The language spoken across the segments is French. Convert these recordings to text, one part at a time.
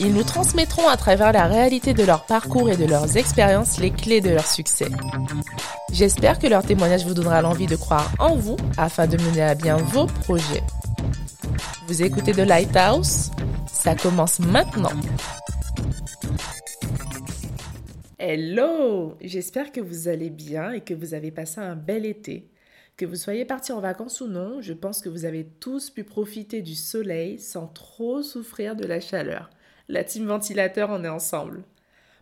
Ils nous transmettront à travers la réalité de leur parcours et de leurs expériences les clés de leur succès. J'espère que leur témoignage vous donnera l'envie de croire en vous afin de mener à bien vos projets. Vous écoutez The Lighthouse? Ça commence maintenant. Hello J'espère que vous allez bien et que vous avez passé un bel été. Que vous soyez partis en vacances ou non, je pense que vous avez tous pu profiter du soleil sans trop souffrir de la chaleur. La team ventilateur, on est ensemble.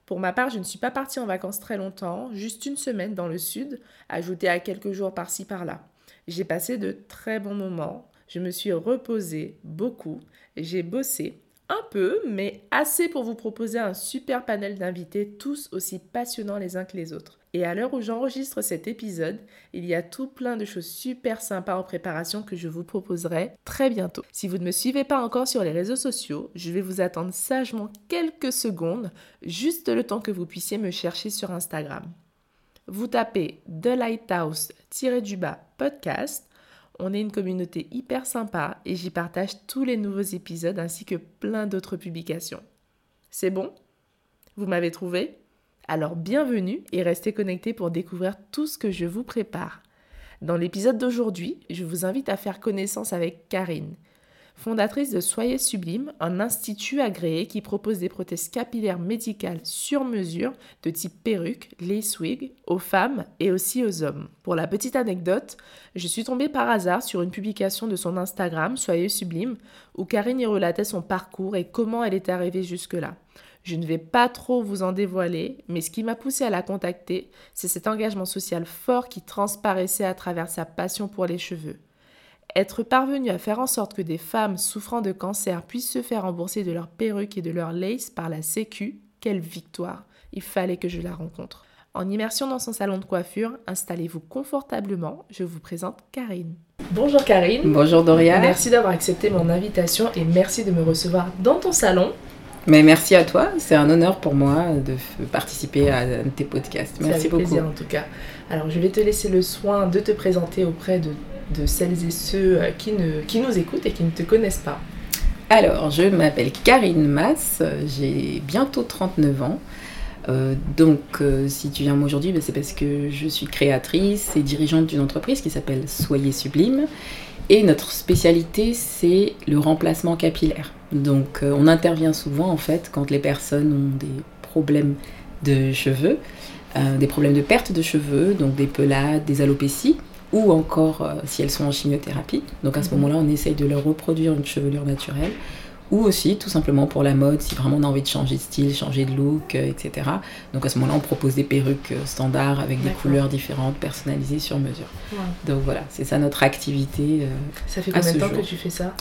Pour ma part, je ne suis pas partie en vacances très longtemps, juste une semaine dans le sud, ajouté à quelques jours par-ci par-là. J'ai passé de très bons moments, je me suis reposée beaucoup, j'ai bossé un peu, mais assez pour vous proposer un super panel d'invités, tous aussi passionnants les uns que les autres. Et à l'heure où j'enregistre cet épisode, il y a tout plein de choses super sympas en préparation que je vous proposerai très bientôt. Si vous ne me suivez pas encore sur les réseaux sociaux, je vais vous attendre sagement quelques secondes, juste le temps que vous puissiez me chercher sur Instagram. Vous tapez The Lighthouse-du-bas podcast on est une communauté hyper sympa et j'y partage tous les nouveaux épisodes ainsi que plein d'autres publications. C'est bon? Vous m'avez trouvé? Alors bienvenue et restez connectés pour découvrir tout ce que je vous prépare. Dans l'épisode d'aujourd'hui, je vous invite à faire connaissance avec Karine fondatrice de Soyez Sublime, un institut agréé qui propose des prothèses capillaires médicales sur mesure de type perruque, lace wig, aux femmes et aussi aux hommes. Pour la petite anecdote, je suis tombée par hasard sur une publication de son Instagram, Soyez Sublime, où Karine y relatait son parcours et comment elle est arrivée jusque-là. Je ne vais pas trop vous en dévoiler, mais ce qui m'a poussé à la contacter, c'est cet engagement social fort qui transparaissait à travers sa passion pour les cheveux. Être parvenu à faire en sorte que des femmes souffrant de cancer puissent se faire rembourser de leurs perruques et de leurs lace par la Sécu, quelle victoire Il fallait que je la rencontre. En immersion dans son salon de coiffure, installez-vous confortablement, je vous présente Karine. Bonjour Karine. Bonjour Doria. Merci d'avoir accepté mon invitation et merci de me recevoir dans ton salon. Mais merci à toi, c'est un honneur pour moi de participer à tes podcasts. Merci beaucoup. plaisir en tout cas. Alors je vais te laisser le soin de te présenter auprès de de celles et ceux euh, qui, ne, qui nous écoutent et qui ne te connaissent pas Alors, je m'appelle Karine Mass, j'ai bientôt 39 ans. Euh, donc, euh, si tu viens moi aujourd'hui, ben, c'est parce que je suis créatrice et dirigeante d'une entreprise qui s'appelle Soyez Sublime. Et notre spécialité, c'est le remplacement capillaire. Donc, on intervient souvent en fait quand les personnes ont des problèmes de cheveux, des problèmes de perte de cheveux, donc des pelades, des alopécies, ou encore euh, si elles sont en chimiothérapie. Donc à ce mhm. moment-là, on essaye de leur reproduire une chevelure naturelle. Ou aussi, tout simplement pour la mode, si vraiment on a envie de changer de style, changer de look, euh, etc. Donc à ce moment-là, on propose des perruques euh, standards avec des couleurs différentes, personnalisées sur mesure. Donc voilà, c'est ça notre activité. ça fait combien de temps que tu fais ça?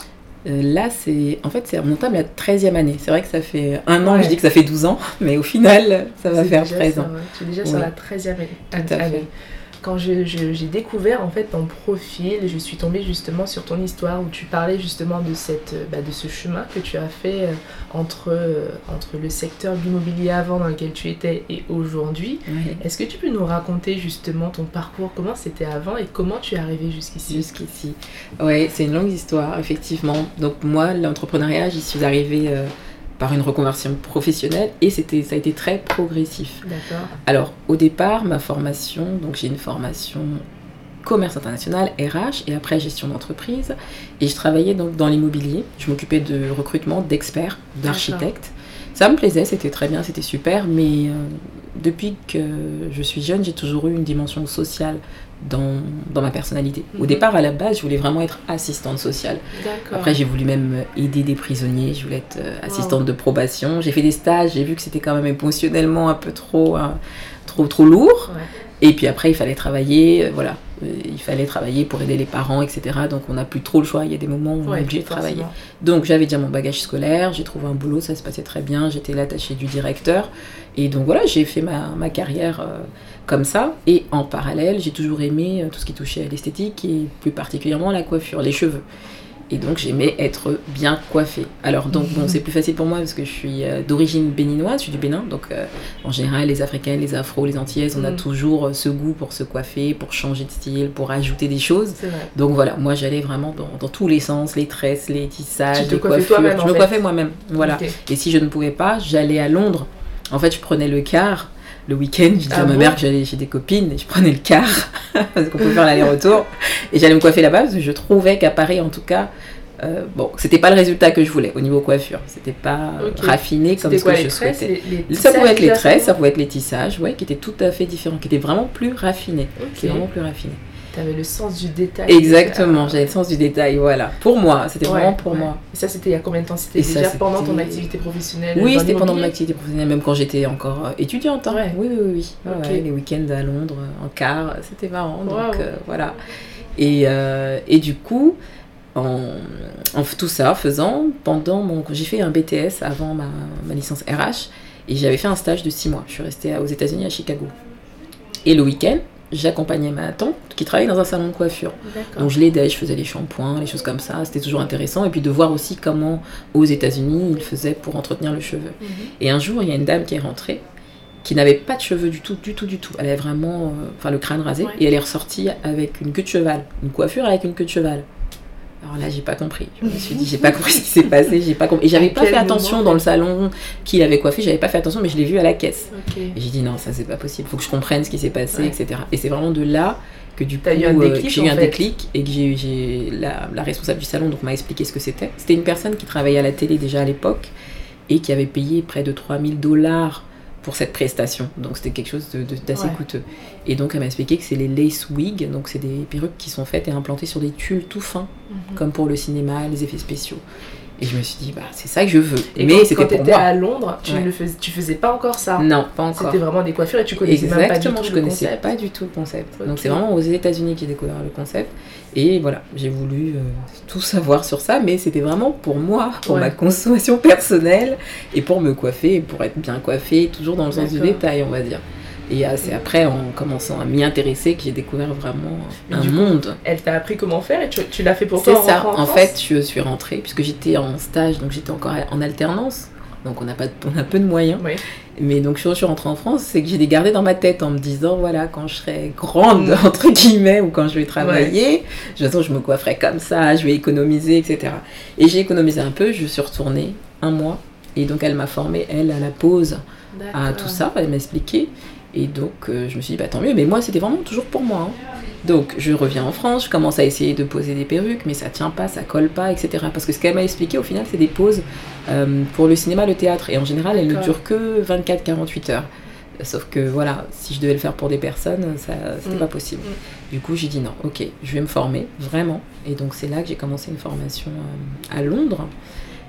Là, c'est en fait, c'est on entame la 13e année. C'est vrai que ça fait un an, je dis que ça fait 12 ans, mais au final, ça va faire 13 ans. Tu es déjà sur la 13e année. Tout à fait quand j'ai découvert en fait ton profil, je suis tombée justement sur ton histoire où tu parlais justement de, cette, euh, bah, de ce chemin que tu as fait euh, entre, euh, entre le secteur de l'immobilier avant dans lequel tu étais et aujourd'hui. Est-ce que tu peux nous raconter justement ton parcours, comment c'était avant et comment tu es arrivé jusqu'ici? Jusqu'ici. Oui, c'est une longue histoire, effectivement. Donc moi, l'entrepreneuriat, j'y suis arrivée par une reconversion professionnelle et c'était ça a été très progressif. D'accord. Alors au départ ma formation donc j'ai une formation commerce international RH et après gestion d'entreprise et je travaillais donc dans l'immobilier. Je m'occupais de recrutement d'experts, d'architectes. Ça me plaisait, c'était très bien, c'était super, mais euh, depuis que je suis jeune, j'ai toujours eu une dimension sociale dans, dans ma personnalité. Au mhm. départ, à la base, je voulais vraiment être assistante sociale. Après, j'ai voulu même aider des prisonniers, je voulais être euh, assistante de probation. J'ai fait des stages, j'ai vu que c'était quand même émotionnellement un peu trop, hein, trop, trop lourd. Et puis après, il fallait travailler, euh, voilà. Euh, il fallait travailler pour aider les parents, etc. Donc on n'a plus trop le choix. Il y a des moments où on est obligé de travailler. Donc j'avais déjà mon bagage scolaire, j'ai trouvé un boulot, ça se passait très bien. J'étais l'attachée du directeur. Et donc voilà, j'ai fait ma, ma carrière euh, comme ça. Et en parallèle, j'ai toujours aimé euh, tout ce qui touchait à l'esthétique et plus particulièrement la coiffure, les cheveux. Et donc j'aimais être bien coiffée. Alors donc bon, c'est plus facile pour moi parce que je suis euh, d'origine béninoise, je suis du Bénin. Donc euh, en général, les Africains, les Afro, les Antillaises, on a mm. toujours euh, ce goût pour se coiffer, pour changer de style, pour ajouter des choses. Donc voilà, moi j'allais vraiment dans, tous les sens, les tresses, les tissages, les coiffures. Je me coiffais moi-même. Voilà. Et si je ne pouvais pas, j'allais à Londres. En fait, je prenais le car le week-end, je disais à ah ma mère que j'allais chez des copines et je prenais le car parce qu'on pouvait faire l'aller-retour et j'allais me coiffer là-bas parce que je trouvais qu'à Paris en tout cas euh, bon, c'était pas le résultat que je voulais au niveau coiffure. C'était pas raffiné comme ce que je souhaitais. ça pouvait être les tresses, ça pouvait être les tissages, ouais, qui étaient tout à fait différents, qui étaient vraiment plus raffinés. Qui vraiment plus raffinés. Tu avais le sens du détail. Exactement, j'avais le sens du détail, voilà. Pour moi, c'était vraiment pour moi. Et ça, c'était il y a combien de temps? C'était déjà pendant ton activité professionnelle Oui, c'était pendant mon activité professionnelle, même quand j'étais encore euh, étudiante. Hein. Oui, oui, oui. les week-ends à Londres, en car, c'était marrant. Donc euh, voilà. Et, euh, et du coup, en, en, tout ça faisant pendant mon j'ai fait un BTS avant ma, ma licence RH et j'avais fait un stage de six mois je suis restée aux États-Unis à Chicago et le week-end j'accompagnais ma tante qui travaillait dans un salon de coiffure. Donc je l'aidais, je faisais les shampoings, les choses comme ça. C'était toujours intéressant. Et puis de voir aussi comment aux États-Unis ils faisaient pour entretenir le cheveu. Mhm. Et un jour, il y a une dame qui est rentrée qui n'avait pas de cheveux du tout, du tout, du tout. Elle avait vraiment euh, enfin, le crâne rasé. Et elle est ressortie avec une queue de cheval. Une coiffure avec une queue de cheval. Alors là, j'ai pas compris. Je me suis dit, j'ai pas compris ce qui s'est passé, j'ai pas compris. Et j'avais pas fait attention dans le salon qui l'avait coiffé, j'avais pas fait attention, mais je l'ai vu à la caisse. Et j'ai dit, non, ça c'est pas possible, faut que je comprenne ce qui s'est passé, etc. Et c'est vraiment de là que du coup, euh, j'ai eu un déclic et que j'ai la, la, responsable du salon donc m'a expliqué ce que c'était. C'était une personne qui travaillait à la télé déjà à l'époque et qui avait payé près de 3000 dollars pour cette prestation. Donc c'était quelque chose d'assez coûteux. Et donc elle m'a expliqué que c'est les lace wigs, donc c'est des perruques qui sont faites et implantées sur des tulles tout fins, mhm. comme pour le cinéma, les effets spéciaux. Et je me suis dit, bah, c'est ça que je veux. Et mais c'était pour moi. à Londres, tu ne faisais, tu faisais pas encore ça. Non, pas encore. C'était vraiment des coiffures et tu connaissais Exactement, même pas du tout je connaissais pas du tout le concept. Donc c'est vraiment aux États-Unis qui j'ai découvert le concept. Et voilà, j'ai voulu euh, tout savoir sur ça, mais c'était vraiment pour moi, pour ma consommation personnelle et pour me coiffer, pour être bien coiffée, toujours dans le sens du détail, on va dire. Et c'est après, en commençant à m'y intéresser, que j'ai découvert vraiment un monde. elle t'a appris comment faire et tu, l'as fait pour toi C'est ça. En, fait, je suis rentrée, puisque j'étais en stage, donc j'étais encore en alternance. Donc on a, pas, on a peu de moyens. Mais donc je suis rentrée en France, c'est que j'ai des gardés dans ma tête en me disant, voilà, quand je serai grande, mm. entre guillemets, ou quand je vais travailler, je, de je me coifferai comme ça, je vais économiser, etc. Et j'ai économisé un peu, je suis retournée un mois. Et donc elle m'a formée, elle, à la pause, à tout ça, elle m'a expliqué. Et donc, euh, je me suis dit, bah tant mieux. Mais moi, c'était vraiment toujours pour moi. Hein. Donc, je reviens en France, je commence à essayer de poser des perruques, mais ça tient pas, ça colle pas, etc. Parce que ce qu'elle m'a expliqué, au final, c'est des poses euh, pour le cinéma, le théâtre. Et en général, elles ne durent que 24-48 heures. Sauf que voilà, si je devais le faire pour des personnes, ça c'était mm. pas possible. Mm. Du coup, j'ai dit non, ok, je vais me former, vraiment. Et donc, c'est là que j'ai commencé une formation euh, à Londres.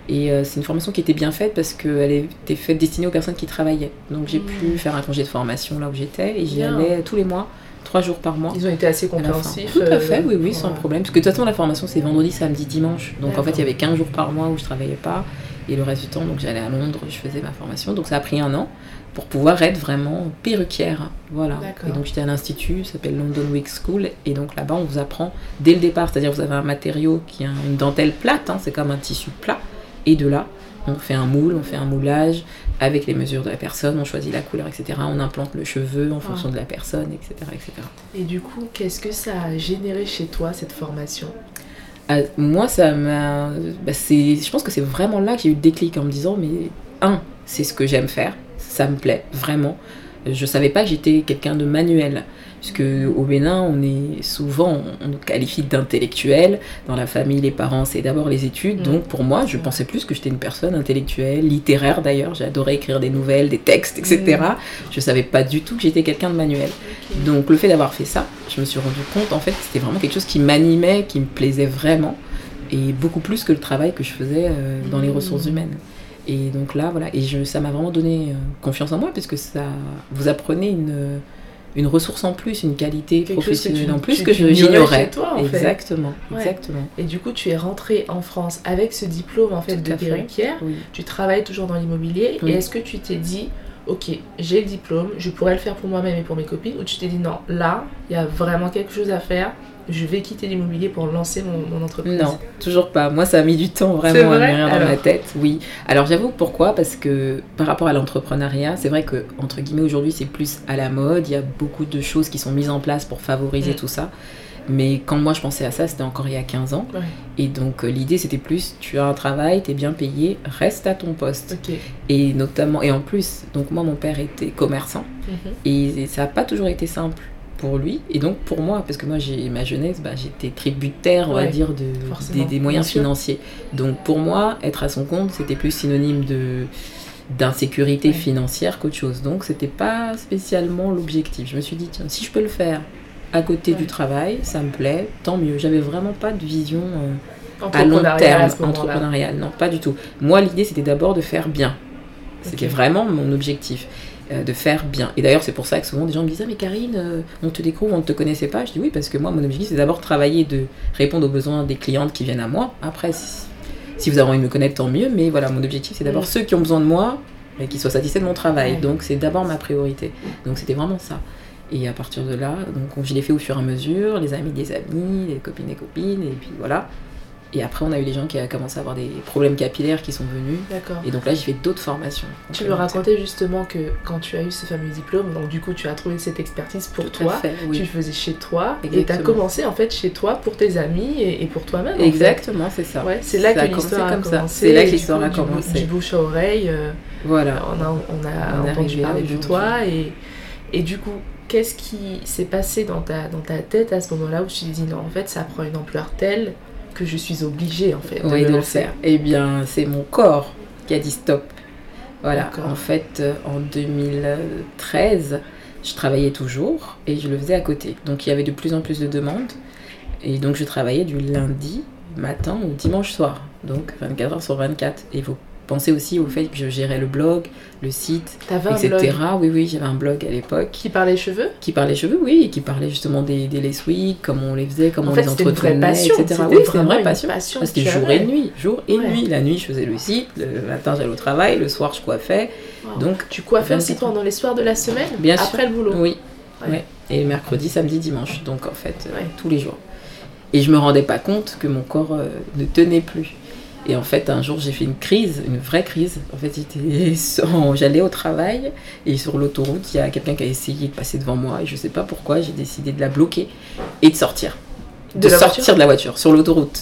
Et euh, c'est une formation qui était bien faite parce qu'elle était faite destinée aux personnes qui travaillaient. Donc j'ai pu mmh. faire un congé de formation là où j'étais et j'y allais tous les mois, trois jours par mois. Ils ont été assez compréhensifs. Tout à fait, euh, oui, oui, sans problème. Parce que de toute façon, la formation c'est vendredi, samedi, dimanche. Donc en fait, il y avait 15 jours par mois où je travaillais pas. Et le reste du temps, donc j'allais à Londres, je faisais ma formation. Donc ça a pris un an pour pouvoir être vraiment perruquière. Voilà. Et donc j'étais à l'institut, ça s'appelle London Week School. Et donc là-bas, on vous apprend dès le départ. C'est-à-dire vous avez un matériau qui a une dentelle plate, hein, c'est comme un tissu plat. Et de là, on fait un moule, on fait un moulage avec les mesures de la personne, on choisit la couleur, etc. On implante le cheveu en fonction ah. de la personne, etc., etc. Et du coup, qu'est-ce que ça a généré chez toi, cette formation? Ah, Moi, ça m'a... Bah, je pense que c'est vraiment là que j'ai eu le déclic en me disant, mais un, c'est ce que j'aime faire, ça me plaît, vraiment. Je savais pas que j'étais quelqu'un de manuel puisque au Bénin, on est souvent, on nous qualifie d'intellectuel. Dans la famille, les parents, c'est d'abord les études. Mm. Donc pour moi, je pensais plus que j'étais une personne intellectuelle, littéraire d'ailleurs. J'adorais écrire des nouvelles, des textes, etc. Mm. Je savais pas du tout que j'étais quelqu'un de manuel. Donc le fait d'avoir fait ça, je me suis rendu compte en fait que c'était vraiment quelque chose qui m'animait, qui me plaisait vraiment, et beaucoup plus que le travail que je faisais euh, dans les mm. ressources humaines. Et donc là, voilà, et je, ça m'a vraiment donné euh, confiance en moi, puisque ça, vous apprenez une une ressource en plus, une qualité Quelque que professionnelle tu- en plus tu- que tu j'ignorais. toi, en fait. Exactement, Ouais. exactement. Et du coup, tu es rentrée en France avec ce diplôme en fait Tout de perruquière. Oui. Tu travailles toujours dans l'immobilier. Oui. Et est-ce que tu t'es dit, ok, j'ai le diplôme, je pourrais le faire pour moi-même et pour mes copines, ou tu t'es dit non, là, il y a vraiment quelque chose à faire. Je vais quitter l'immobilier pour lancer mon, mon entreprise. Non, toujours pas. Moi, ça a mis du temps vraiment à mûrir dans ma tête. Oui. Alors, j'avoue pourquoi? Parce que par rapport à l'entrepreneuriat, c'est vrai que entre guillemets aujourd'hui, c'est plus à la mode. Il y a beaucoup de choses qui sont mises en place pour favoriser Mm. tout ça. Mais quand moi je pensais à ça, c'était encore il y a 15 ans. Ouais. Et donc euh, l'idée c'était plus tu as un travail, tu es bien payé, reste à ton poste. Et notamment, et en plus, donc moi mon père était commerçant Mhm. et ça n'a pas toujours été simple pour lui et donc pour moi parce que moi j'ai ma jeunesse bah, j'étais tributaire on va dire de, des, des moyens financiers. Donc pour moi être à son compte c'était plus synonyme de d'insécurité Ouais. financière qu'autre chose. Donc c'était pas spécialement l'objectif. Je me suis dit tiens si je peux le faire à côté Ouais. du travail ça me plaît tant mieux. J'avais vraiment pas de vision euh, à long terme à ce moment-là. entrepreneurial non pas du tout. Moi l'idée c'était d'abord de faire bien. C'était vraiment mon objectif de faire bien. Et d'ailleurs, c'est pour ça que souvent des gens me disent Ah, mais Karine, euh, on te découvre, on ne te connaissait pas. Je dis oui, parce que moi, mon objectif, c'est d'abord travailler, de répondre aux besoins des clientes qui viennent à moi. Après, si, vous avez envie de me connaître, tant mieux. Mais voilà, mon objectif, c'est d'abord ceux qui ont besoin de moi et qui soient satisfaits de mon travail. Donc, c'est d'abord ma priorité. Donc, c'était vraiment ça. Et à partir de là, donc, je l'ai fait au fur et à mesure, les amis des amis, les copines des copines, et puis voilà. Et après, on a eu les gens qui ont commencé à avoir des problèmes capillaires qui sont venus. D'accord. Et donc là, j'ai fait d'autres formations. Tu me racontais justement que quand tu as eu ce fameux diplôme, donc du coup tu as trouvé cette expertise pour Tout toi, fait, oui. tu le faisais chez toi, et tu as commencé en fait chez toi pour tes amis et, pour toi-même. Exactement, c'est ça. Ouais, c'est là que l'histoire a commencé. C'est là que l'histoire a commencé. Du bouche à oreille, euh, Voilà. on a, on a On entendu parler de toi et, et du coup, qu'est-ce qui s'est passé dans ta, dans ta tête à ce moment-là où tu te dis non, en fait, ça prend une ampleur telle que je suis obligée en fait Oui, de le faire. Eh bien, c'est mon corps qui a dit stop. Voilà. En fait, euh, en 2013, je travaillais toujours et je le faisais à côté. Donc, il y avait de plus en plus de demandes. Et donc, je travaillais du lundi matin au dimanche soir. Donc, 24 heures sur 24. Et vous pensez aussi au fait que je gérais le blog, le site, un etc. blog Oui, oui, j'avais un blog à l'époque. qui parlait cheveux? Qui parlait cheveux, oui, et qui parlait justement des, des lace wigs, comment on les faisait, comment En on fait, les c'était une vraie entretenait, passion. etc. C'était Oui, c'était une vraie passion. passion Ah, que jour et nuit, jour et Ouais. nuit. La nuit, je faisais le site, le matin, j'allais au travail, le soir, je coiffais. Wow. Donc, tu coiffais aussi 24 pendant les soirs de la semaine Bien sûr. après le boulot? oui, Ouais. ouais. Et mercredi, samedi, dimanche. Donc, en fait, euh, tous les jours. Et je me rendais pas compte que mon corps euh, ne tenait plus. Et en fait, un jour, j'ai fait une crise, une vraie crise. En fait, j'allais au travail et sur l'autoroute, il y a quelqu'un qui a essayé de passer devant moi et je sais pas pourquoi, j'ai décidé de la bloquer et de sortir. De sortir voiture de la voiture sur l'autoroute.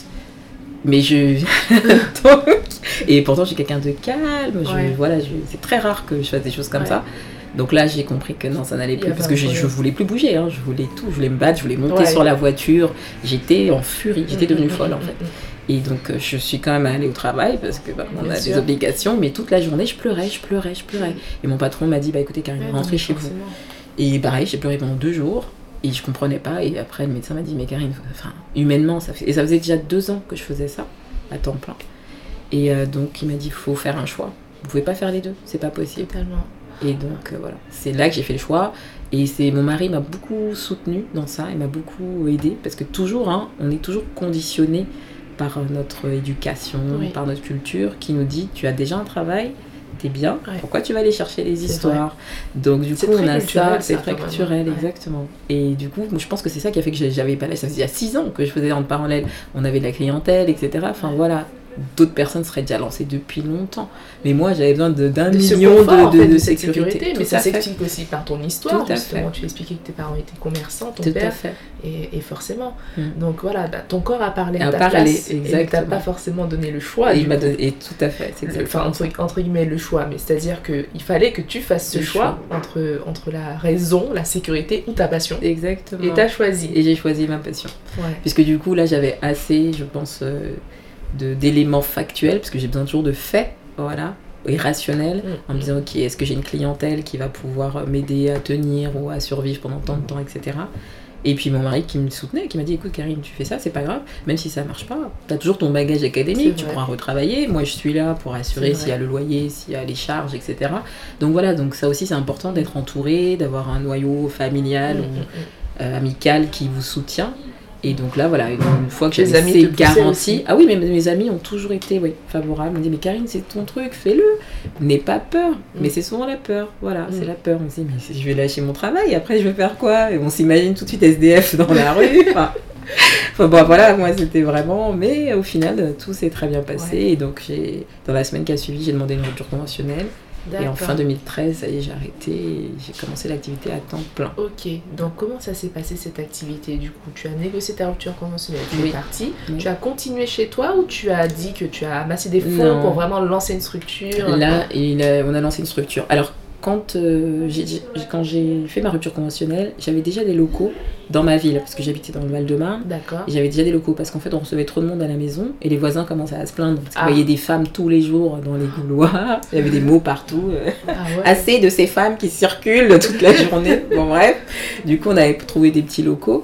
Mais je. Donc- Et pourtant, j'ai quelqu'un de calme. je- Ouais. Voilà, je- c'est très rare que je fasse des choses comme Ouais. ça. Donc là, j'ai compris que non, ça n'allait plus parce que je, je voulais plus bouger. hein. Je voulais tout. Je voulais me battre, je voulais monter Ouais. sur la voiture. J'étais en furie. J'étais devenue Mm, folle en mm, fait. mm, Et donc, euh, je suis quand même allée au travail parce que bah, on a sûr. des obligations. Mais toute la journée, je pleurais, je pleurais, je pleurais. Et mon patron m'a dit bah écoutez, Karine, rentrez chez vous. Et pareil, j'ai pleuré pendant deux jours et je comprenais pas. Et après, le médecin m'a dit, mais Karine, enfin, humainement, ça fait... Et ça faisait déjà deux ans que je faisais ça, à temps plein. Et euh, donc, il m'a dit, faut faire un choix. Vous pouvez pas faire les deux, c'est pas possible. Totalement. Et donc, euh, voilà. C'est là que j'ai fait le choix. Et c'est mon mari m'a beaucoup soutenu dans ça, il m'a beaucoup aidé. Parce que toujours, hein, on est toujours conditionné par euh, notre éducation, Oui. par notre culture, qui nous dit, tu as déjà un travail. T'es bien, Ouais. pourquoi tu vas aller chercher les histoires? Donc du coup on a ça, c'est très culturel, Ouais. exactement. Et du coup, moi, je pense que c'est ça qui a fait que j'avais pas là. Ça faisait il y a 6 ans que je faisais en parallèle. On avait de la clientèle, etc. Enfin voilà, d'autres personnes seraient déjà lancées depuis longtemps. Mais moi, j'avais besoin d'un million confort, de, en fait, sécurité. sécurité, mais Tout ça s'explique aussi par ton histoire. Tout à justement, fait. tu expliquais que tes parents étaient commerçants, ton Tout à père, fait. et, et forcément. Mm. Donc voilà, bah, ton corps a parlé à ta parlé, place, et ne t'a exactement. pas forcément donné le choix. Et, du il m'a coup. donné- et tout à fait, Enfin, entre, entre guillemets, le choix, mais c'est-à-dire qu'il fallait que tu fasses ce choix, Entre, entre la raison, la sécurité ou ta passion. Exactement. Et t'as choisi. Et j'ai choisi ma passion. Ouais. Puisque du coup, là, j'avais assez, je pense, euh, d'éléments factuels, parce que j'ai besoin toujours de faits, voilà, et rationnels, Mm. en me disant, ok, est-ce que j'ai une clientèle qui va pouvoir m'aider à tenir ou à survivre pendant tant de temps, etc. Et puis mon mari qui me soutenait, qui m'a dit écoute Karine, tu fais ça, c'est pas grave, même si ça marche pas, tu as toujours ton bagage académique, tu pourras retravailler. Moi je suis là pour assurer s'il y a le loyer, s'il y a les charges, etc. Donc voilà, donc ça aussi c'est important d'être entouré, d'avoir un noyau familial mm, ou mm, mm. Euh, amical qui vous soutient. Et donc là, voilà, une fois que j'ai ces garanties. Ah oui, mais mes amis ont toujours été oui, favorables. Ils me disent, mais Karine, c'est ton truc, fais-le. N'aie pas peur. Mais c'est souvent la peur. Voilà, c'est la peur. On se dit, mais si je vais lâcher mon travail, après je vais faire quoi? Et on s'imagine tout de suite SDF dans la rue. Enfin, bon, voilà, moi c'était vraiment. Mais au final, tout s'est très bien passé. Et donc, dans la semaine qui a suivi, j'ai demandé une rupture conventionnelle. Et en fin 2013, ça y est, j'ai arrêté j'ai commencé l'activité à temps plein. Ok, donc comment ça s'est passé cette activité du coup? Tu as négocié ta rupture conventionnelle, tu es parti, tu as continué chez toi ou tu as dit que tu as amassé des fonds pour vraiment lancer une structure? Là, il on a lancé une structure. Alors, quand euh, j'ai fait ma rupture conventionnelle, j'avais déjà des locaux dans ma ville, parce que j'habitais dans le Val-de-Marne. D'accord. J'avais déjà des locaux, parce qu'en fait, on recevait trop de monde à la maison, et les voisins commençaient à se plaindre, parce qu'on ah. voyait des femmes tous les jours dans les couloirs, il y avait des mots partout. Euh, ah assez de ces femmes qui circulent toute la journée. bon, bref. Du coup, on avait trouvé des petits locaux.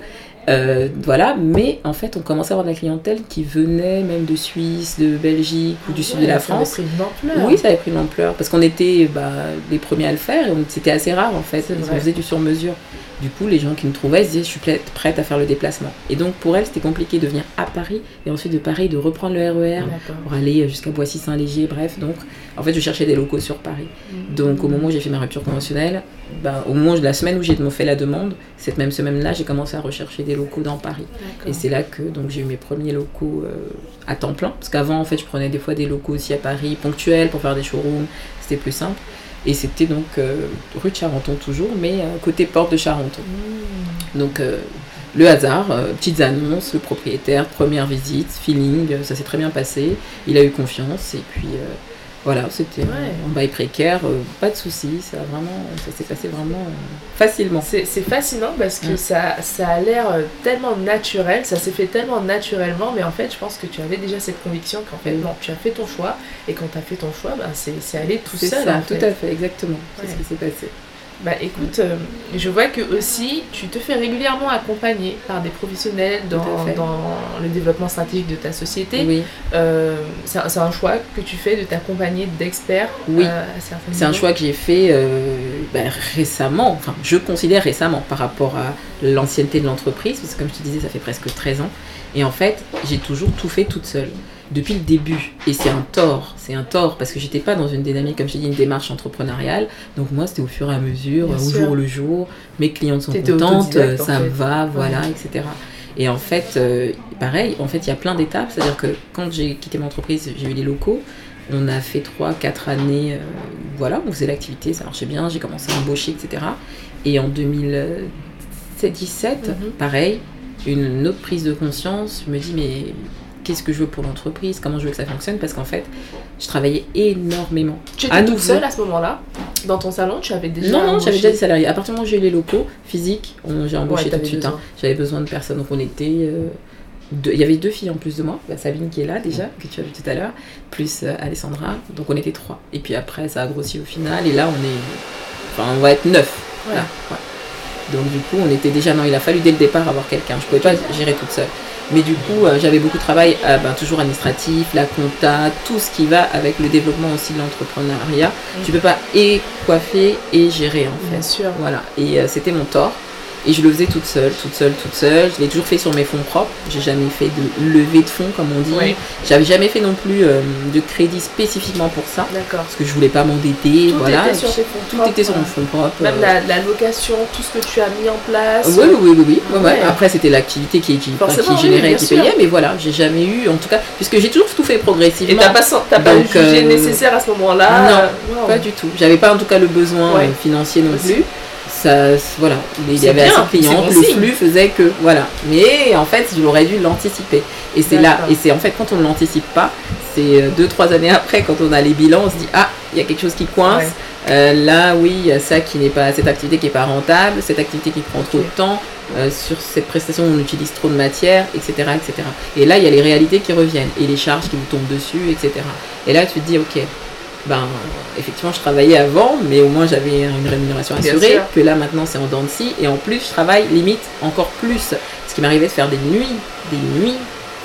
Euh, voilà, mais en fait, on commençait à avoir de la clientèle qui venait même de Suisse, de Belgique ou du sud de la France. Ça avait pris une ampleur. Oui, ça avait pris une ampleur parce qu'on était bah, les premiers à le faire et c'était assez rare en fait. On faisait du sur-mesure. Du coup, les gens qui me trouvaient se disaient, je suis prête à faire le déplacement. Et donc, pour elle, c'était compliqué de venir à Paris et ensuite de Paris de reprendre le RER e pour aller jusqu'à Boissy-Saint-Léger, bref. Donc, en fait, je cherchais des locaux sur Paris. Mmh. Donc, au moment où j'ai fait ma rupture conventionnelle, ben, au moment de la semaine où j'ai fait la demande, cette même semaine-là, j'ai commencé à rechercher des locaux dans Paris. Et c'est là que donc j'ai eu mes premiers locaux euh, à temps plein. Parce qu'avant, en fait, je prenais des fois des locaux aussi à Paris, ponctuels, pour faire des showrooms. C'était plus simple. Et c'était donc euh, rue de Charenton toujours, mais euh, côté porte de Charenton. Mmh. Donc euh, le hasard, petites annonces, le propriétaire, première visite, feeling, ça s'est très bien passé. Il a eu confiance et puis voilà, c'était un bail précaire, pas de soucis, ça, vraiment, ça s'est passé vraiment facilement. C'est fascinant parce que ça, ça a l'air tellement naturel, ça s'est fait tellement naturellement, mais en fait, je pense que tu avais déjà cette conviction qu'en fait, non, tu as fait ton choix, et quand tu as fait ton choix, ben, c'est allé tout seul. Ça, tout à fait, exactement. C'est ce qui s'est passé. Bah écoute, euh, je vois que aussi tu te fais régulièrement accompagner par des professionnels dans, dans le développement stratégique de ta société. Oui. Euh, c'est un choix que tu fais de t'accompagner d'experts. Oui. Euh, c'est un choix que j'ai fait ben, récemment, enfin je considère récemment par rapport à l'ancienneté de l'entreprise, parce que comme je te disais, ça fait presque 13 ans. Et en fait, j'ai toujours tout fait toute seule depuis le début. Et c'est un tort, c'est un tort parce que j'étais pas dans une dynamique, comme je dit, une démarche entrepreneuriale. Donc moi, c'était au fur et à mesure, au jour le jour. Mes clientes sont contentes, ça va, voilà, etc. Et en fait, euh, pareil, en fait, il y a plein d'étapes. C'est-à-dire que quand j'ai quitté mon entreprise, j'ai eu les locaux. On a fait 3-4 années, euh, voilà, on faisait l'activité, ça marchait bien, j'ai commencé à embaucher, etc. Et en 2017, mhm. pareil, une autre prise de conscience, je me dis, mais qu'est-ce que je veux pour l'entreprise, comment je veux que ça fonctionne, parce qu'en fait, je travaillais énormément. Tu étais toute seule à ce moment-là Dans ton salon, tu avais déjà. Non, non, j'avais déjà des salariés. À partir du moment où j'ai eu les locaux physiques, j'ai embauché tout de suite. Hein. J'avais besoin de personnes, donc on était. Euh, il y avait deux filles en plus de moi, bah, Sabine qui est là déjà, que tu as vu tout à l'heure, plus euh, Alessandra, donc on était trois. Et puis après, ça a grossi au final, et là on est. Enfin, on va être neuf. Voilà. Donc du coup, on était déjà. Non, il a fallu dès le départ avoir quelqu'un. Je pouvais pas gérer toute seule. Mais du coup, euh, j'avais beaucoup de travail, euh, ben, toujours administratif, la compta, tout ce qui va avec le développement aussi de l'entrepreneuriat. Mm. Tu peux pas et coiffer et gérer en fait. Bien sûr. Voilà. Et euh, c'était mon tort. Et je le faisais toute seule, toute seule, toute seule. Je l'ai toujours fait sur mes fonds propres. J'ai jamais fait de levée de fonds, comme on dit. J'avais jamais fait non plus euh, de crédit spécifiquement pour ça. D'accord. Parce que je voulais pas m'endetter. Voilà. Était sur tes fonds tout était sur mon fonds propre. Même la, location, tout ce que tu as mis en place. Oui, oui, oui, oui. Ouais. Après, c'était l'activité qui, qui, qui générait, qui payait. Mais voilà, j'ai jamais eu, en tout cas, puisque j'ai toujours tout fait progressivement. Et t'as pas, as pas jugé euh, nécessaire à ce moment-là? Non, pas du tout. J'avais pas en tout cas le besoin financier non plus voilà, il y avait assez de clients, le flux faisait que, voilà. Mais en fait, j'aurais dû l'anticiper. Et c'est là, et c'est en fait quand on ne l'anticipe pas, c'est euh, deux, trois années après, quand on a les bilans, on se dit, ah, il y a quelque chose qui coince. Euh, là, oui, il y a ça qui n'est pas, cette activité qui n'est pas rentable, cette activité qui prend trop de temps, euh, sur cette prestation on utilise trop de matière, etc., etc. Et là, il y a les réalités qui reviennent et les charges qui vous tombent dessus, etc. Et là, tu te dis, ok, ben, effectivement, je travaillais avant, mais au moins j'avais une rémunération assurée. Que là, maintenant, c'est en dents de scie. Et en plus, je travaille limite encore plus. Ce qui m'arrivait de faire des nuits, des nuits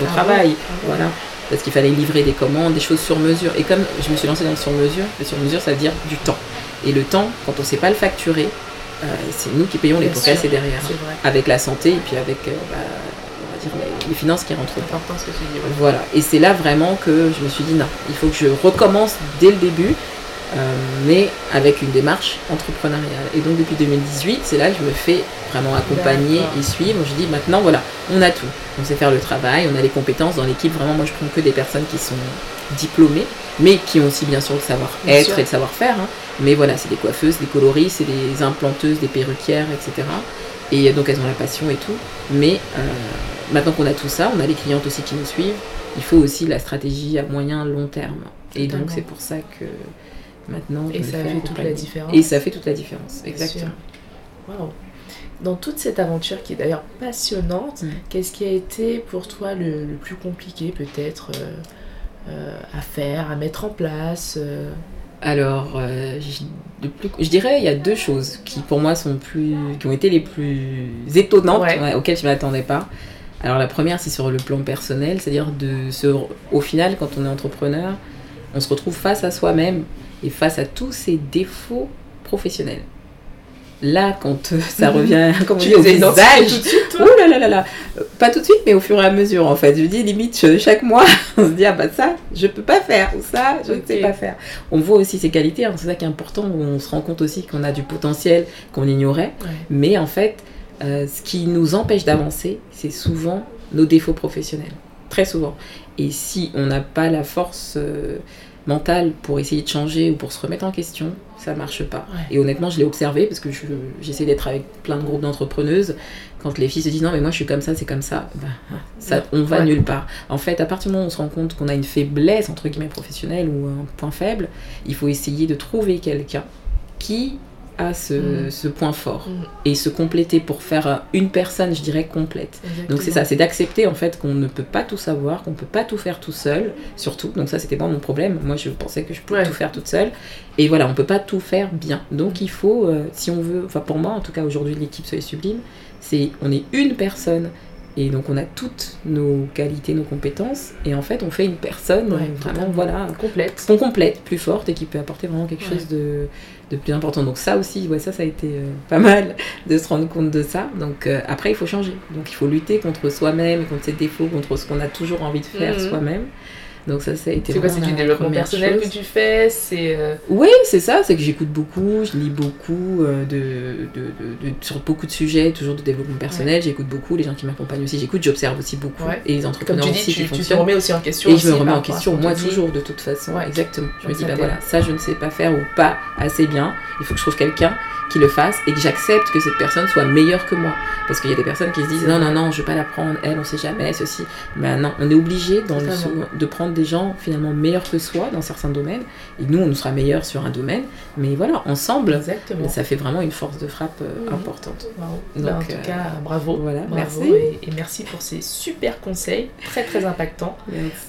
au ah travail. Ah voilà. Parce qu'il fallait livrer des commandes, des choses sur mesure. Et comme je me suis lancée dans le sur mesure, le sur mesure, ça veut dire du temps. Et le temps, quand on ne sait pas le facturer, euh, c'est nous qui payons les pots cassés derrière. Avec la santé et puis avec euh, bah, les, finances qui rentrent. Important ce que tu dis. Voilà. Et c'est là vraiment que je me suis dit non, il faut que je recommence dès le début. Euh, mais avec une démarche entrepreneuriale. Et donc depuis 2018, c'est là que je me fais vraiment accompagner et suivre. Je dis maintenant, voilà, on a tout. On sait faire le travail, on a les compétences dans l'équipe. Vraiment, moi, je prends que des personnes qui sont diplômées, mais qui ont aussi bien sûr le savoir-être et le savoir-faire. Hein. Mais voilà, c'est des coiffeuses, des coloristes, c'est des implanteuses, des perruquières, etc. Et donc elles ont la passion et tout. Mais euh, maintenant qu'on a tout ça, on a les clientes aussi qui nous suivent. Il faut aussi la stratégie à moyen long terme. Et donc c'est pour ça que maintenant. Et ça fait toute la différence. Et ça fait toute la différence, exactement. Dans toute cette aventure qui est d'ailleurs passionnante, mm. qu'est-ce qui a été pour toi le, plus compliqué peut-être euh, euh, à faire, à mettre en place euh? Alors, je, je, dirais il y a deux choses qui pour moi sont plus, qui ont été les plus étonnantes, auxquelles je ne m'attendais pas. Alors la première c'est sur le plan personnel, c'est-à-dire de se, au final quand on est entrepreneur, on se retrouve face à soi-même et face à tous ces défauts professionnels. Là, quand euh, ça revient, comme on dit, au visage, là là là là, pas tout de suite, mais au fur et à mesure, en fait. Je dis limite chaque mois, on se dit ah bah ça, je peux pas faire, ou ça, je ne sais pas faire. On voit aussi ses qualités, hein, c'est ça qui est important. On se rend compte aussi qu'on a du potentiel qu'on ignorait, mais en fait, euh, ce qui nous empêche d'avancer, c'est souvent nos défauts professionnels, très souvent. Et si on n'a pas la force euh, mentale pour essayer de changer ou pour se remettre en question, ça marche pas. Et honnêtement, je l'ai observé parce que j'essaie d'être avec plein de groupes d'entrepreneuses. Quand les filles se disent non, mais moi je suis comme ça, c'est comme ça, bah, ça on va nulle part. En fait, à partir du moment où on se rend compte qu'on a une faiblesse, entre guillemets, professionnelle ou un point faible, il faut essayer de trouver quelqu'un qui à mm. ce, point fort mm. et se compléter pour faire une personne, je dirais, complète. Donc c'est ça, c'est d'accepter en fait qu'on ne peut pas tout savoir, qu'on ne peut pas tout faire tout seul, surtout. Donc ça, c'était pas mon problème. Moi, je pensais que je pouvais tout faire toute seule. Et voilà, on peut pas tout faire bien. Donc il faut, euh, si on veut, enfin pour moi, en tout cas aujourd'hui, l'équipe Soyez Sublime, c'est on est une personne et donc on a toutes nos qualités, nos compétences, et en fait on fait une personne vraiment voilà complète, complète, plus forte et qui peut apporter vraiment quelque chose de, de, plus important. Donc ça aussi, ouais, ça ça a été euh, pas mal de se rendre compte de ça. Donc euh, après il faut changer, donc il faut lutter contre soi-même, contre ses défauts, contre ce qu'on a toujours envie de faire mhm. soi-même. Donc ça, ça a été C'est quoi, c'est du développement personnel que tu fais C'est euh, Oui, c'est ça, c'est que j'écoute beaucoup, je lis beaucoup euh, de, de, de, sur beaucoup de sujets, toujours de développement personnel, j'écoute beaucoup, les gens qui m'accompagnent aussi, j'écoute, j'observe aussi beaucoup, et les entrepreneurs Comme tu dis, aussi tu, tu te remets aussi en question. Et je me remets en question, moi toujours, de toute façon, exactement. Je me dis, bah voilà, ça je ne sais pas faire ou pas assez bien, il faut que je trouve quelqu'un qui le fasse et que j'accepte que cette personne soit meilleure que moi. Parce qu'il y a des personnes qui se disent non, non, non, je ne vais pas la prendre, elle, on sait jamais, ceci. Mais non, on est obligé dans le, de prendre des gens finalement meilleurs que soi dans certains domaines. Et nous, on sera meilleurs sur un domaine. Mais voilà, ensemble, Exactement. ça fait vraiment une force de frappe euh, importante. Donc, bah, en tout euh, cas, bravo. Voilà, merci. Et, merci pour ces super conseils, très très impactants.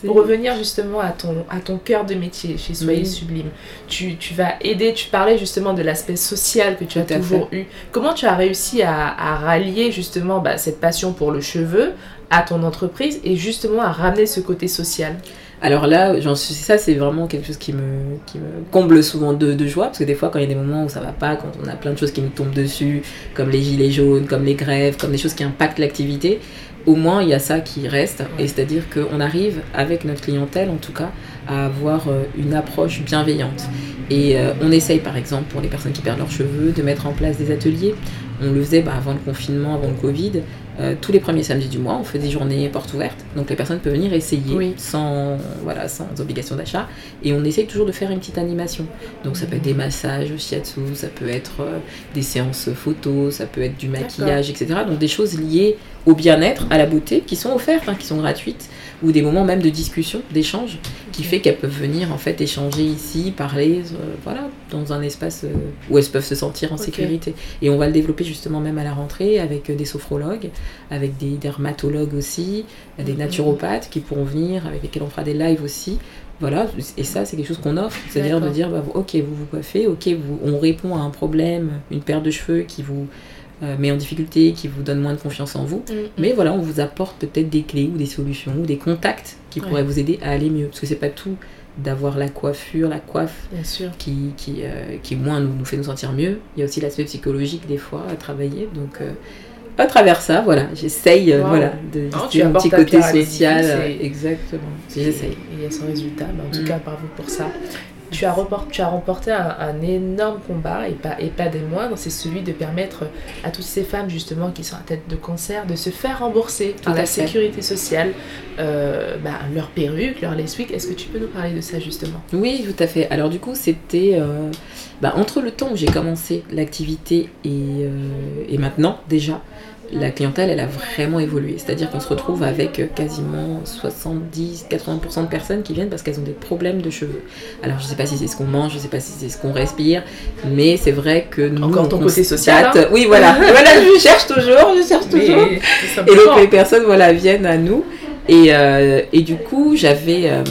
Pour revenir justement à ton, à ton cœur de métier chez Soyez Sublime, tu, tu vas aider, tu parlais justement de l'aspect social que tu as toujours eu. Comment tu as réussi à, rallier justement bah, cette passion pour le cheveu à ton entreprise et justement à ramener ce côté social? Alors là, j'en suis, ça c'est vraiment quelque chose qui me, qui me comble souvent de, joie, parce que des fois quand il y a des moments où ça va pas, quand on a plein de choses qui nous tombent dessus, comme les gilets jaunes, comme les grèves, comme des choses qui impactent l'activité, au moins il y a ça qui reste, et c'est-à-dire qu'on arrive avec notre clientèle en tout cas à avoir euh, une approche bienveillante. Et euh, on essaye par exemple pour les personnes qui perdent leurs cheveux de mettre en place des ateliers. On le faisait bah, avant le confinement, avant le Covid. Euh, tous les premiers samedis du mois, on fait des journées portes ouvertes. Donc les personnes peuvent venir essayer sans, voilà, sans obligation d'achat. Et on essaye toujours de faire une petite animation. Donc ça peut être des massages au shiatsu, ça peut être des séances photos, ça peut être du maquillage, etc. Donc des choses liées au bien-être, à la beauté, qui sont offertes, hein, qui sont gratuites ou des moments même de discussion, d'échange, qui fait qu'elles peuvent venir en fait échanger ici, parler, euh, voilà, dans un espace euh, où elles peuvent se sentir en sécurité. Et on va le développer justement même à la rentrée avec euh, des sophrologues, avec des dermatologues aussi, des mhm. naturopathes qui pourront venir, avec lesquels on fera des lives aussi, voilà, et ça, c'est quelque chose qu'on offre. C'est-à-dire de dire, bah, ok, vous vous coiffez, ok, vous, on répond à un problème, une paire de cheveux qui vous euh, met en difficulté, qui vous donne moins de confiance en vous. Mm, Mais voilà, on vous apporte peut-être des clés ou des solutions ou des contacts qui Ouais. pourraient vous aider à aller mieux. Parce que c'est pas tout d'avoir la coiffure, la coiffe Bien sûr. qui, qui, euh, qui moins nous, nous fait nous sentir mieux. Il y a aussi l'aspect psychologique des fois à travailler. Donc euh, à travers ça, voilà, j'essaye euh, Wow. voilà, de tu apportes petit côté social. Exactement. J'essaye. et il y a son résultat. Mais en tout Mm. cas, bravo pour ça. Tu as, report- tu as remporté un, un énorme combat, et pas, et pas des moindres, c'est celui de permettre à toutes ces femmes justement qui sont à tête de cancer de se faire rembourser par la fait. sécurité sociale euh, bah, leur perruque, leur lace-wig. Est-ce que tu peux nous parler de ça justement? Oui, tout à fait. Alors du coup, c'était euh, bah, entre le temps où j'ai commencé l'activité et, euh, et maintenant déjà, la clientèle, elle a vraiment évolué. C'est-à-dire qu'on se retrouve avec euh, quasiment 70-80% de personnes qui viennent parce qu'elles ont des problèmes de cheveux. Alors je sais pas si c'est ce qu'on mange, je sais pas si c'est ce qu'on respire, mais c'est vrai que nous, Encore on ton côté social, hein. Oui, voilà. voilà, je cherche toujours, je cherche toujours. Et donc les personnes voilà, viennent à nous. Et, euh, et du coup, j'avais euh,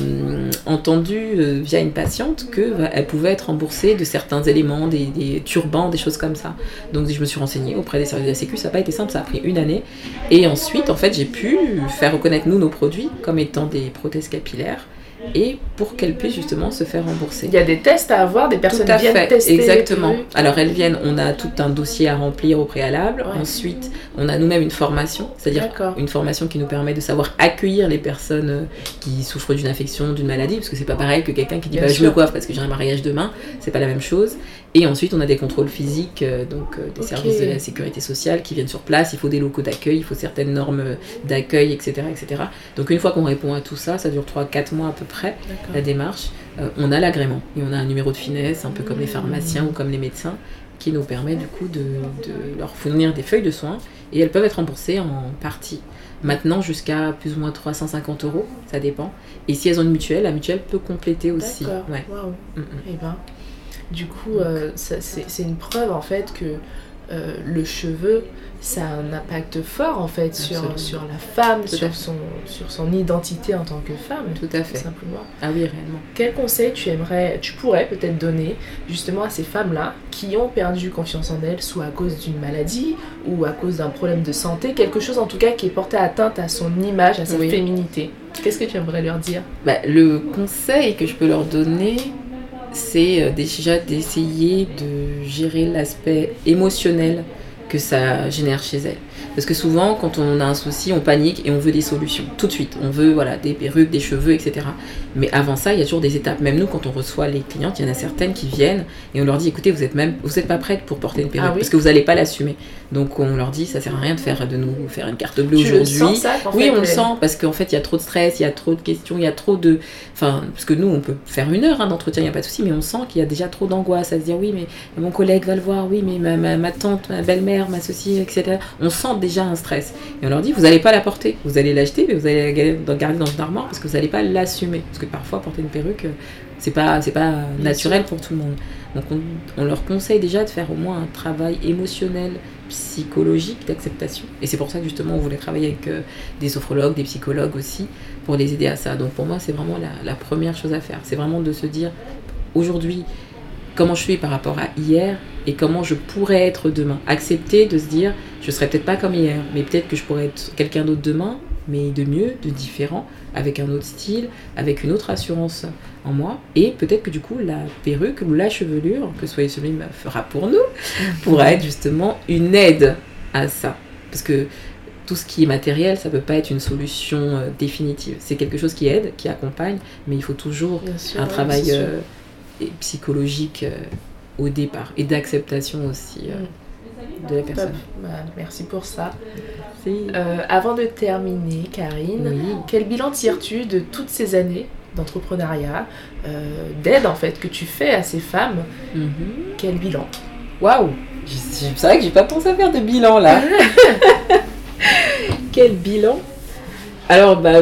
entendu euh, via une patiente qu'elle pouvait être remboursée de certains éléments, des, des turbans, des choses comme ça. Donc je me suis renseignée auprès des services de la Sécu, ça n'a pas été simple, ça a pris une année. Et ensuite, en fait, j'ai pu faire reconnaître nous nos produits comme étant des prothèses capillaires et pour qu'elles puissent justement se faire rembourser. Il y a des tests à avoir, des personnes Tout à viennent fait, tester. exactement. Alors elles viennent, on a tout un dossier à remplir au préalable. Ouais. Ensuite, on a nous-mêmes une formation, c'est-à-dire une formation qui nous permet de savoir accueillir les personnes euh, qui souffrent d'une infection, d'une maladie, parce que c'est pas pareil que quelqu'un qui dit bah, je me coiffe parce que j'ai un mariage demain, c'est pas la même chose. Et ensuite, on a des contrôles physiques, euh, donc euh, des services de la sécurité sociale qui viennent sur place. Il faut des locaux d'accueil, il faut certaines normes euh, d'accueil, etc., etc. Donc une fois qu'on répond à tout ça, ça dure 3-4 mois à peu près la démarche, euh, on a l'agrément et on a un numéro de finesse, un peu comme les pharmaciens ou comme les médecins, qui nous permet du coup de, de leur fournir des feuilles de soins et elles peuvent être remboursées en partie. Maintenant jusqu'à plus ou moins 350 euros, ça dépend. Et si elles ont une mutuelle, la mutuelle peut compléter aussi. D'accord. Ouais. Waouh. Mm, mm. Eh ben, du coup, euh, c'est une preuve en fait que euh, le cheveu, ça a un impact fort en fait sur, Absolument. sur la femme, Tout sur son, sur son identité en tant que femme, Tout à tout fait. simplement. Ah oui, réellement. Quel conseil tu aimerais, tu pourrais peut-être donner justement à ces femmes-là qui ont perdu confiance en elles, soit à cause d'une maladie ou à cause d'un problème de santé, quelque chose en tout cas qui est porté atteinte à son image, à sa Oui. féminité? Qu'est-ce que tu aimerais leur dire? Bah, le conseil que je peux leur donner, c'est euh, déjà d'essayer de gérer l'aspect émotionnel que ça génère chez elles. Parce que souvent, quand on a un souci, on panique et on veut des solutions tout de suite. On veut voilà, des perruques, des cheveux, etc. Mais avant ça, il y a toujours des étapes. Même nous, quand on reçoit les clientes, il y en a certaines qui viennent et on leur dit écoutez, vous êtes même, vous n'êtes pas prête pour porter une perruque Ah oui parce que vous n'allez pas l'assumer. Donc on leur dit ça sert à rien de faire de nous faire une carte bleue aujourd'hui. Oui, fait, on le sent parce qu'en fait, il y a trop de stress, il y a trop de questions, il y a trop de. Enfin, parce que nous, on peut faire une heure hein, d'entretien, il n'y a pas de souci, mais on sent qu'il y a déjà trop d'angoisse à se dire oui, mais mon collègue va le voir, oui, mais ma, ma, ma tante, ma belle-mère, ma ceci, etc. On sent déjà un stress. Et on leur dit vous n'allez pas la porter, vous allez l'acheter, mais vous allez la garder dans une armoire parce que vous n'allez pas l'assumer. Parce que parfois, porter une perruque, euh, c'est pas, c'est pas naturel pour tout le monde. Donc, on, on leur conseille déjà de faire au moins un travail émotionnel, psychologique d'acceptation. Et c'est pour ça que justement, on voulait travailler avec euh, des sophrologues, des psychologues aussi, pour les aider à ça. Donc pour moi, c'est vraiment la, la première chose à faire. C'est vraiment de se dire, aujourd'hui, comment je suis par rapport à hier et comment je pourrais être demain. Accepter de se dire, je serai peut-être pas comme hier, mais peut-être que je pourrais être quelqu'un d'autre demain, mais de mieux, de différent, avec un autre style, avec une autre assurance en moi. Et peut-être que du coup, la perruque ou la chevelure, que Soyez celui me fera pour nous, pourra être justement une aide à ça. Parce que tout ce qui est matériel, ça peut pas être une solution euh, définitive. C'est quelque chose qui aide, qui accompagne, mais il faut toujours sûr, un travail euh, et psychologique euh, au départ et d'acceptation aussi euh, de la personne. Bah, merci pour ça. Euh, avant de terminer, Karine, Oui. quel bilan tires-tu de toutes ces années d'entrepreneuriat, euh, d'aide en fait que tu fais à ces femmes? Mhm. Quel bilan? Waouh C'est vrai que j'ai pas pensé à faire de bilan là. Quel bilan? Alors, bah,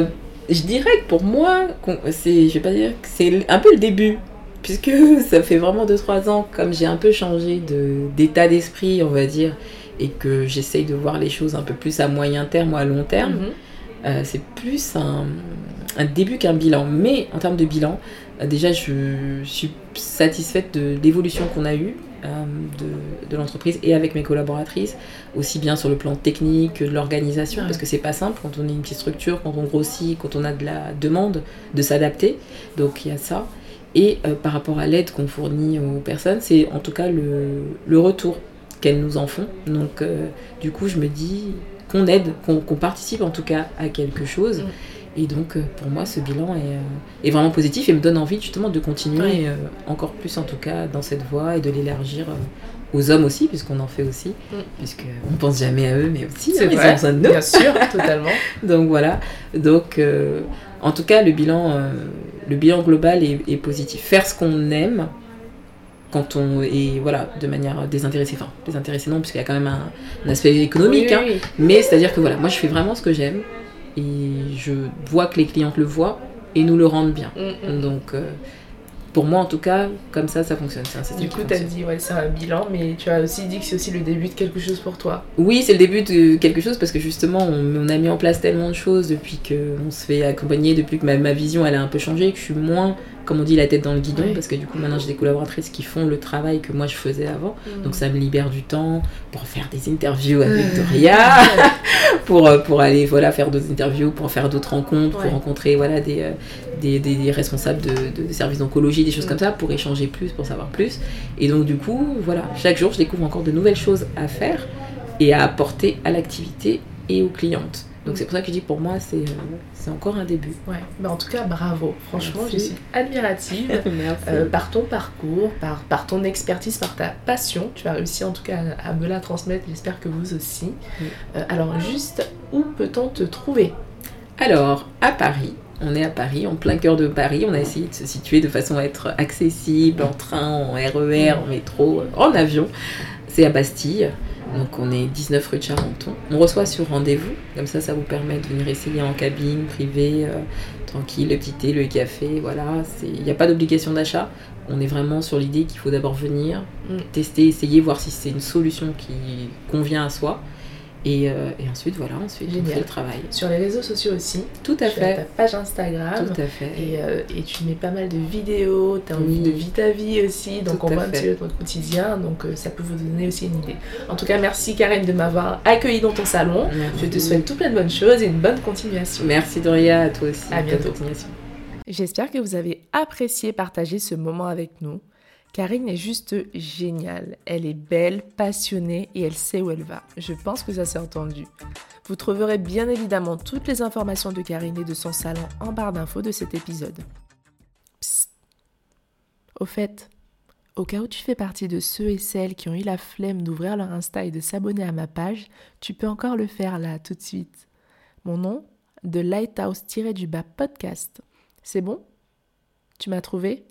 je dirais que pour moi, c'est, je vais pas dire que c'est un peu le début, puisque ça fait vraiment 2-3 ans, comme j'ai un peu changé de, d'état d'esprit, on va dire, et que j'essaye de voir les choses un peu plus à moyen terme ou à long terme. Mhm. Euh, c'est plus un, un début qu'un bilan. Mais en termes de bilan, euh, déjà, je suis satisfaite de l'évolution qu'on a eue euh, de, de l'entreprise et avec mes collaboratrices, aussi bien sur le plan technique que de l'organisation, Ouais. parce que c'est pas simple quand on est une petite structure, quand on grossit, quand on a de la demande, de s'adapter. Donc il y a ça. Et euh, par rapport à l'aide qu'on fournit aux personnes, c'est en tout cas le, le retour qu'elles nous en font. Donc euh, du coup, je me dis qu'on aide, qu'on participe en tout cas à quelque chose. Mm. Et donc, euh, pour moi, ce bilan est, est vraiment positif et me donne envie justement de continuer encore plus, en tout cas, dans cette voie et de l'élargir aux hommes aussi, puisqu'on en fait aussi, Mm. puisqu'on pense jamais à eux, mais aussi, hein, ils ont besoin de nous. Bien sûr, totalement. Donc voilà. Donc, euh, en tout cas, le bilan, euh, le bilan global est, est positif. Faire ce qu'on aime quand on est voilà de manière désintéressée, enfin désintéressée non, puisqu'il y a quand même un, un aspect économique, Oui, hein, oui, mais c'est-à-dire que voilà, moi je fais vraiment ce que j'aime et je vois que les clientes le voient et nous le rendent bien. Mm, mm. Donc euh, pour moi en tout cas, comme ça ça fonctionne. Du coup, tu as dit, ouais, c'est un bilan, mais tu as aussi dit que c'est aussi le début de quelque chose pour toi. Oui, c'est le début de quelque chose parce que justement on, on a mis en place tellement de choses depuis qu'on se fait accompagner, depuis que ma, ma vision elle a un peu changé, que je suis moins, comme on dit, la tête dans le guidon Oui. parce que du coup maintenant j'ai des collaboratrices qui font le travail que moi je faisais avant. Mm. Donc ça me libère du temps pour faire des interviews avec Doria. pour, euh, pour aller voilà, faire d'autres interviews, pour faire d'autres rencontres, Ouais. pour rencontrer voilà, des, euh, des, des- des responsables de, services d'oncologie, des choses Mm. comme ça, pour échanger plus, pour savoir plus. Et donc du coup, voilà, chaque jour, je découvre encore de nouvelles choses à faire et à apporter à l'activité et aux clientes. Donc c'est pour ça que je dis pour moi, c'est euh, encore un début. Ouais, mais en tout cas, bravo. Franchement, Merci. je suis admirative. Merci. Euh, par ton parcours, par, par ton expertise, par ta passion. Tu as réussi en tout cas à, à me la transmettre, j'espère que vous aussi. Oui. Euh, alors juste, où peut-on te trouver? Alors, à Paris, on est à Paris, en plein cœur de Paris. On a essayé de se situer de façon à être accessible en train, en RER, en métro, en avion. C'est à Bastille. Donc on est 19 rue de Charenton. On reçoit sur rendez-vous, comme ça ça vous permet de venir essayer en cabine, privée, euh, tranquille, le petit thé, le café, voilà. Il n'y a pas d'obligation d'achat. On est vraiment sur l'idée qu'il faut d'abord venir, Mm. tester, essayer, voir si c'est une solution qui convient à soi. Et, euh, et ensuite, voilà, ensuite on Génial. fait le travail. Sur les réseaux sociaux aussi. Tout à Tu as ta fait. page Instagram. Tout à fait. Et, euh, et tu mets pas mal de vidéos, tu as envie de vie ta vie aussi, donc Tout on voit un fait. petit peu votre quotidien, donc euh, ça peut vous donner aussi une idée. En tout cas, merci Karine de m'avoir accueilli dans ton salon. Je te souhaite tout plein de bonnes choses et une bonne continuation. Merci Doria, à toi aussi. À bientôt. J'espère que vous avez apprécié partager ce moment avec nous. Karine est juste géniale. Elle est belle, passionnée et elle sait où elle va. Je pense que ça s'est entendu. Vous trouverez bien évidemment toutes les informations de Karine et de son salon en barre d'infos de cet épisode. Psst. Au fait, au cas où tu fais partie de ceux et celles qui ont eu la flemme d'ouvrir leur Insta et de s'abonner à ma page, tu peux encore le faire là, tout de suite. Mon nom, de Lighthouse-du-bas podcast. C'est bon? Tu m'as trouvé?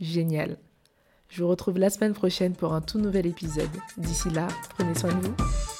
Génial. Je vous retrouve la semaine prochaine pour un tout nouvel épisode. D'ici là, prenez soin de vous.